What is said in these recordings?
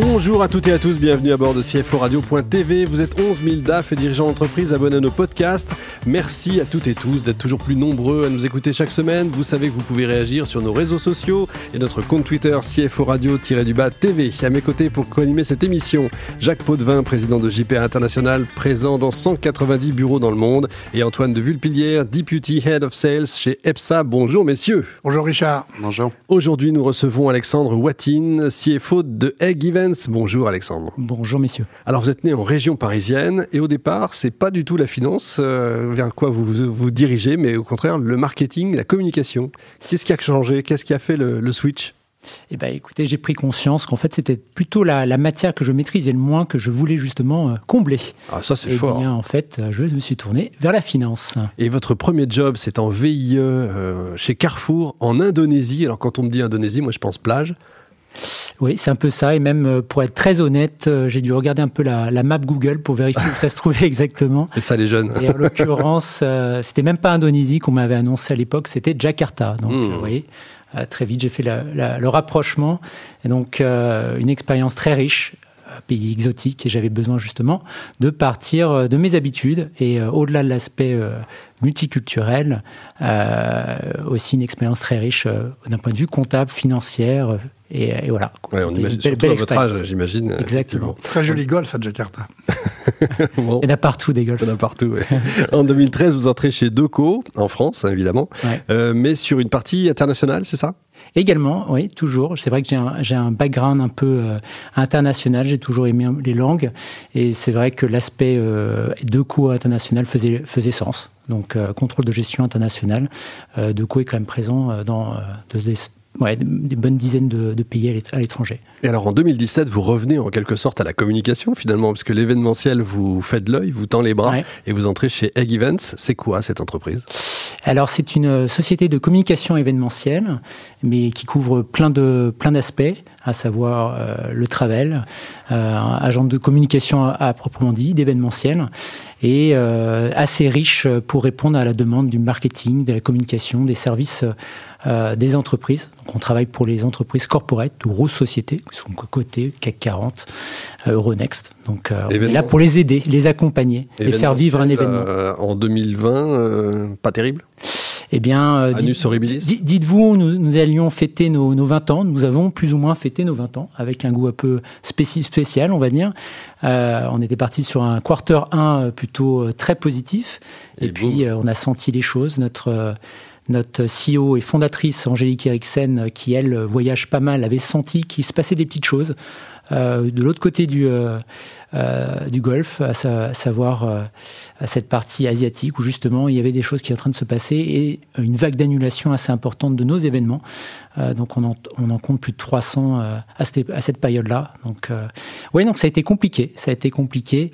Bonjour à toutes et à tous, bienvenue à bord de CFO Radio.tv. Vous êtes 11 000 DAF et dirigeants d'entreprise abonnés à nos podcasts. Merci à toutes et tous d'être toujours plus nombreux à nous écouter chaque semaine. Vous savez que vous pouvez réagir sur nos réseaux sociaux et notre compte Twitter CFO Radio-du-bas TV. À mes côtés pour co-animer cette émission, Jacques Potvin, président de JPA International, présent dans 190 bureaux dans le monde, et Antoine de Vulpilière, Deputy Head of Sales chez EPSA. Bonjour messieurs. Bonjour Richard. Bonjour. Aujourd'hui, nous recevons Alexandre Watine, CFO de Egg Bonjour Alexandre. Bonjour messieurs. Alors vous êtes né en région parisienne et au départ, c'est pas du tout la finance euh, vers quoi vous, vous, dirigez, mais au contraire le marketing, la communication. Qu'est-ce qui a changé? Qu'est-ce qui a fait le, switch? Eh ben, écoutez, j'ai pris conscience qu'en fait, c'était plutôt la, matière que je maîtrisais le moins que je voulais justement euh, combler. Ah, ça, c'est fort. Bien, en fait, je me suis tourné vers la finance. Et votre premier job, c'est en VIE euh, chez Carrefour, en Indonésie. Alors, quand on me dit Indonésie, moi, je pense plage. Oui, c'est un peu ça. Et même, euh, pour être très honnête, euh, j'ai dû regarder un peu la, map Google pour vérifier où ça se trouvait exactement. C'est ça, les jeunes. Et en l'occurrence, euh, c'était même pas Indonésie qu'on m'avait annoncé à l'époque, c'était Jakarta. Donc, vous voyez, très vite, j'ai fait le rapprochement. Et donc, une expérience très riche pays exotique et j'avais besoin justement de partir de mes habitudes et au-delà de l'aspect multiculturel, aussi une expérience très riche d'un point de vue comptable, financière, et, voilà. on imagine, surtout à votre âge, j'imagine. Exactement. Très joli golf à Jakarta. Il y en a partout des golfs. Il y en a partout, En 2013, vous entrez chez Deco, en France, évidemment, euh, mais sur une partie internationale, c'est ça? Également, oui, toujours. C'est vrai que j'ai un, un, background un peu euh, international. J'ai toujours aimé les langues. Et c'est vrai que l'aspect euh, Deco international faisait, faisait sens. Donc, euh, contrôle de gestion internationale. Deco est quand même présent dans de, ouais, des bonnes dizaines de, pays à l'étranger. Et alors en 2017, vous revenez en quelque sorte à la communication finalement, parce que l'événementiel vous fait de l'œil, vous tend les bras et vous entrez chez Egg Events. C'est quoi cette entreprise? Alors c'est une société de communication événementielle, mais qui couvre plein de plein d'aspects, à savoir euh, le travel, euh, agent de communication à, proprement dit, d'événementiel, et euh, assez riche pour répondre à la demande du marketing, de la communication, des services euh, des entreprises. Donc on travaille pour les entreprises corporate, de grosses sociétés qui sont cotées, CAC 40, euh, Euronext. Donc euh, on est là pour les aider, les accompagner, les faire vivre un événement. en 2020, pas terrible? Eh bien, dites-vous, nous, allions fêter nos, 20 ans. Nous avons plus ou moins fêté nos 20 ans avec un goût un peu spécial, on va dire. on était parti sur un quarter 1 plutôt très positif. Et, puis, on a senti les choses. Notre notre CEO et fondatrice Angélique Eriksen, qui elle voyage pas mal, avait senti qu'il se passait des petites choses euh, de l'autre côté du, euh, euh, du Golfe, à, savoir à cette partie asiatique où justement il y avait des choses qui étaient en train de se passer et une vague d'annulation assez importante de nos événements. donc on en, on en, compte plus de 300 à cette, à cette période-là. Donc oui, donc ça a été compliqué, ça a été compliqué.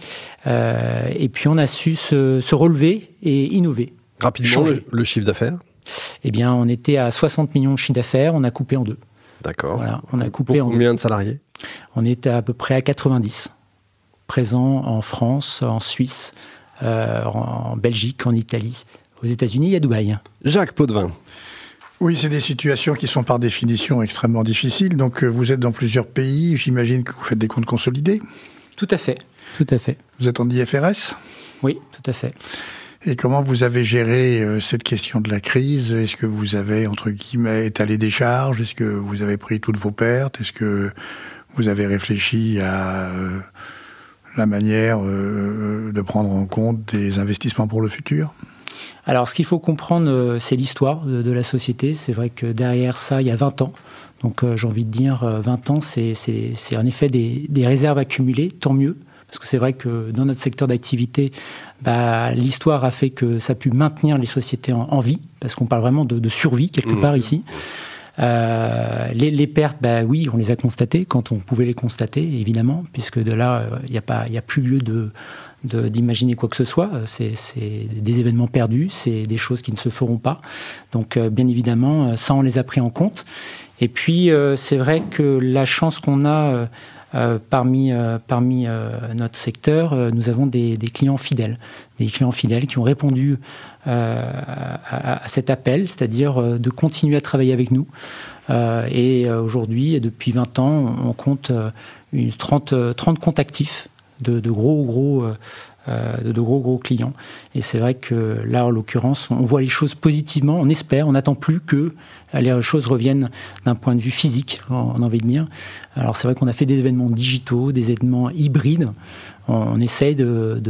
et puis on a su se, se relever et innover. Rapidement, le chiffre d'affaires? Eh bien, on était à 60 millions de chiffre d'affaires, on a coupé en deux. D'accord. Voilà, on a coupé Pour combien de salariés? On était à peu près à 90, présents en France, en Suisse, euh, en Belgique, en Italie, aux États-Unis et à Dubaï. Jacques Potvin. Oui, c'est des situations qui sont par définition extrêmement difficiles. Donc, euh, vous êtes dans plusieurs pays. J'imagine que vous faites des comptes consolidés. Tout à fait. Tout à fait. Vous êtes en IFRS Oui, tout à fait. Et comment vous avez géré euh, cette question de la crise? Est-ce que vous avez, entre guillemets, étalé des charges? Est-ce que vous avez pris toutes vos pertes? Est-ce que vous avez réfléchi à euh, la manière euh, de prendre en compte des investissements pour le futur? Alors, ce qu'il faut comprendre, c'est l'histoire de, la société. C'est vrai que derrière ça, il y a 20 ans. Donc, j'ai envie de dire, 20 ans, c'est en effet des, des réserves accumulées, tant mieux. Parce que c'est vrai que dans notre secteur d'activité, bah, l'histoire a fait que ça a pu maintenir les sociétés en, vie, parce qu'on parle vraiment de, survie quelque mmh. part ici. Euh, les, pertes, bah oui, on les a constatées quand on pouvait les constater, évidemment, puisque de là, il n'y a, pas, a plus lieu de, d'imaginer quoi que ce soit. C'est, des événements perdus, c'est des choses qui ne se feront pas. Donc, euh, bien évidemment, ça, on les a pris en compte. Et puis, euh, c'est vrai que la chance qu'on a parmi parmi notre secteur, nous avons des, clients fidèles, des clients fidèles qui ont répondu à, cet appel, c'est-à-dire de continuer à travailler avec nous. et aujourd'hui, depuis 20 ans, on compte une 30, 30 comptes actifs de, de gros gros euh, de, gros gros clients. Et c'est vrai que là, en l'occurrence, on voit les choses positivement, on espère, on n'attend plus que les choses reviennent d'un point de vue physique, on a envie de dire. Alors c'est vrai qu'on a fait des événements digitaux, des événements hybrides. On, essaye de,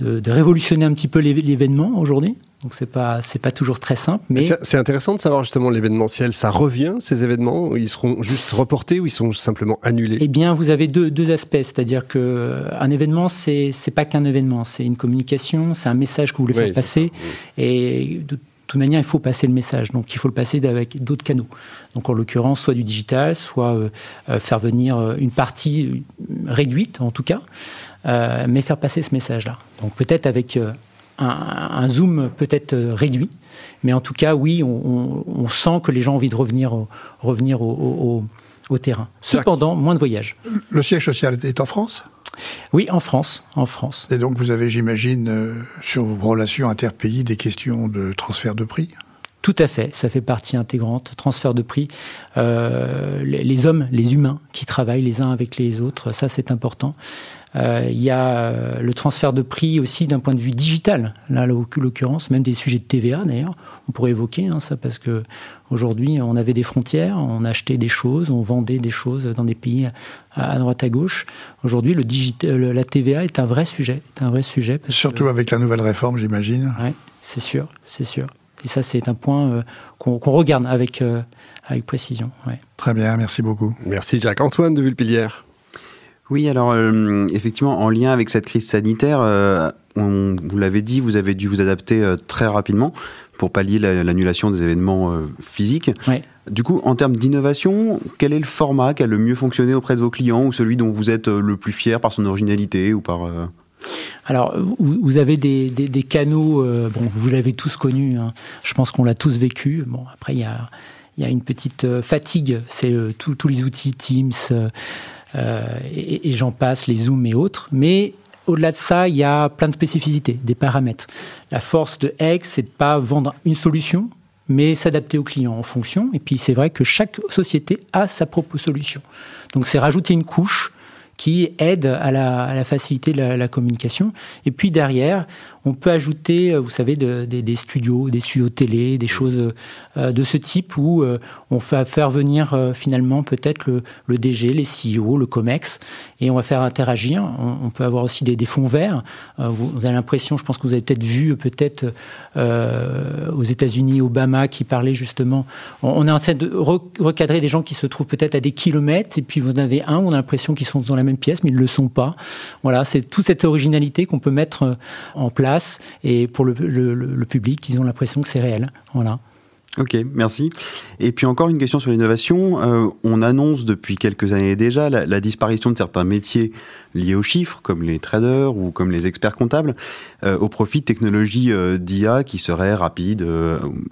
de, révolutionner un petit peu l'événement aujourd'hui. Donc c'est pas c'est pas toujours très simple, mais c'est intéressant de savoir justement l'événementiel. Ça revient ces événements Ils seront juste reportés ou ils sont simplement annulés? Eh bien, vous avez deux, deux aspects, c'est-à-dire que euh, un événement c'est c'est pas qu'un événement, c'est une communication, c'est un message que vous voulez faire passer, et de toute manière il faut passer le message. Donc il faut le passer avec d'autres canaux. Donc en l'occurrence soit du digital, soit euh, euh, faire venir une partie réduite en tout cas, mais faire passer ce message-là. Donc peut-être avec un, zoom peut-être euh, réduit, mais en tout cas, oui, on, sent que les gens ont envie de revenir, au, revenir au, terrain. Cependant, moins de voyages. Le siège social est en France? Oui, en France, en France. Et donc vous avez, j'imagine, euh, sur vos relations interpays, des questions de transfert de prix? Tout à fait, ça fait partie intégrante, transfert de prix. Euh, les, hommes, les humains qui travaillent les uns avec les autres, ça c'est important. Euh, il y a euh, le transfert de prix aussi d'un point de vue digital. Là, l'occurrence, même des sujets de TVA d'ailleurs, on pourrait évoquer hein, ça parce que aujourd'hui, on avait des frontières, on achetait des choses, on vendait des choses dans des pays à, droite à gauche. Aujourd'hui, le digital, la TVA est un vrai sujet, est un vrai sujet. Surtout avec la nouvelle réforme, j'imagine. Oui, c'est sûr, c'est sûr. Et ça, c'est un point euh, qu'on regarde avec, avec précision. Très bien, merci beaucoup. Merci Jacques-Antoine de Vulpilière. Oui, alors euh, effectivement, en lien avec cette crise sanitaire, euh, on, vous l'avez dit, vous avez dû vous adapter euh, très rapidement pour pallier l'annulation des événements physiques. Du coup, en termes d'innovation, quel est le format qui a le mieux fonctionné auprès de vos clients ou celui dont vous êtes le plus fier par son originalité ou par... Alors, vous avez des, canaux, bon, vous l'avez tous connu, hein. je pense qu'on l'a tous vécu. Bon, après, il y a, une petite fatigue, c'est tous les outils Teams, euh, et, j'en passe, les zooms et autres. Mais au-delà de ça, il y a plein de spécificités, des paramètres. La force de X, c'est de pas vendre une solution, mais s'adapter aux clients en fonction. Et puis c'est vrai que chaque société a sa propre solution. Donc c'est rajouter une couche qui aide à la, de la, communication. Et puis derrière, on peut ajouter, euh, vous savez, des studios, des studios télé, des choses euh, de ce type où euh, on fait faire venir finalement peut-être le, DG, les CEO, le COMEX, et on va faire interagir. On, peut avoir aussi des, fonds verts. vous, avez l'impression, je pense que vous avez peut-être vu peut-être aux États-Unis, Obama qui parlait justement. On, est en train de recadrer des gens qui se trouvent peut-être à des kilomètres, et puis vous en avez un, on a l'impression qu'ils sont dans la même pièce, mais ils ne le sont pas. Voilà, c'est toute cette originalité qu'on peut mettre en place et pour le, public, ils ont l'impression que c'est réel. Voilà. Ok, merci. Et puis encore une question sur l'innovation. Euh, on annonce depuis quelques années déjà la, disparition de certains métiers liés aux chiffres, comme les traders ou comme les experts comptables, euh, au profit de technologies euh, d'IA qui seraient rapides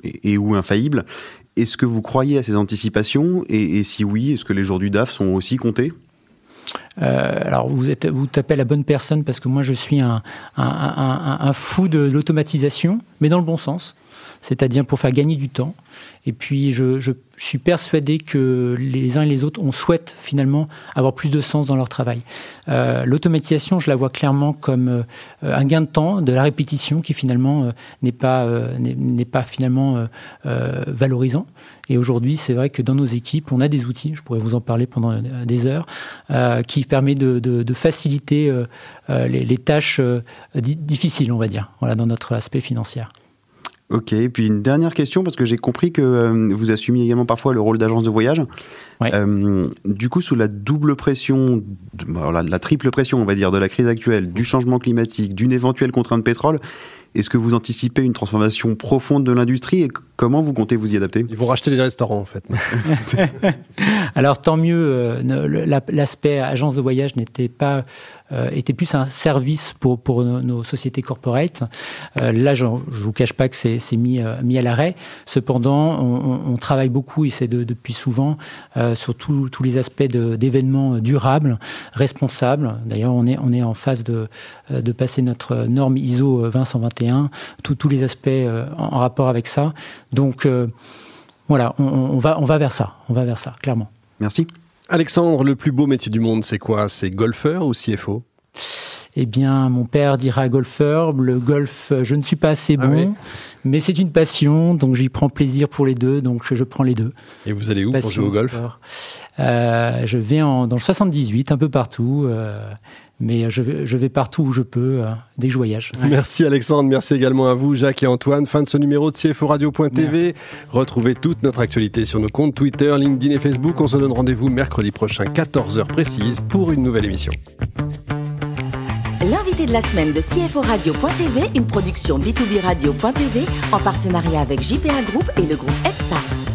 et, ou infaillibles. Est-ce que vous croyez à ces anticipations? Et, et si oui, est-ce que les jours du DAF sont aussi comptés? Euh, alors vous êtes, vous tapez la bonne personne parce que moi je suis un, un fou de l'automatisation, mais dans le bon sens, c'est-à-dire pour faire gagner du temps. Et puis, je, suis persuadé que les uns et les autres, on souhaite finalement avoir plus de sens dans leur travail. Euh, L'automatisation, je la vois clairement comme euh, un gain de temps, de la répétition, qui finalement euh, n'est pas n'est pas finalement valorisant. Et aujourd'hui, c'est vrai que dans nos équipes, on a des outils. Je pourrais vous en parler pendant des heures, qui permet de faciliter les, les, tâches difficiles, on va dire, voilà, dans notre aspect financier. Ok, et puis une dernière question, parce que j'ai compris que euh, vous assumiez également parfois le rôle d'agence de voyage. Euh, du coup, sous la double pression, la, triple pression, on va dire, de la crise actuelle, du changement climatique, d'une éventuelle contrainte de pétrole, est-ce que vous anticipez une transformation profonde de l'industrie et comment vous comptez vous y adapter? Ils vont racheter des restaurants en fait. Alors tant mieux, euh, l'aspect agence de voyage n'était pas était plus un service pour, pour nos, sociétés corporate. là, je ne vous cache pas que c'est mis, mis à l'arrêt. Cependant, on, travaille beaucoup, et c'est depuis souvent, sur tous les aspects d'événements durables, responsables. D'ailleurs, on est, on est en phase de, de passer notre norme ISO 20121, tous les aspects en, rapport avec ça. Donc, voilà, on, va, on va vers ça, on va vers ça, clairement. Merci. Alexandre, le plus beau métier du monde, c'est quoi? C'est golfeur ou CFO eh bien, mon père dira golfeur. Le golf, je ne suis pas assez ah bon, mais c'est une passion, donc j'y prends plaisir pour les deux, donc je, prends les deux. Et vous allez où pour jouer au golf? euh, Je vais en, dans le 78, un peu partout. Euh, mais je vais, je vais, partout où je peux euh, dès que je voyage. Merci Alexandre, merci également à vous Jacques et Antoine. Fin de ce numéro de CFO Radio.tv. Retrouvez toute notre actualité sur nos comptes Twitter, LinkedIn et Facebook. On se donne rendez-vous mercredi prochain, 14h précise, pour une nouvelle émission. L'invité de la semaine de CFO Radio.tv, une production B2B Radio.tv en partenariat avec JPA Group et le groupe EPSA.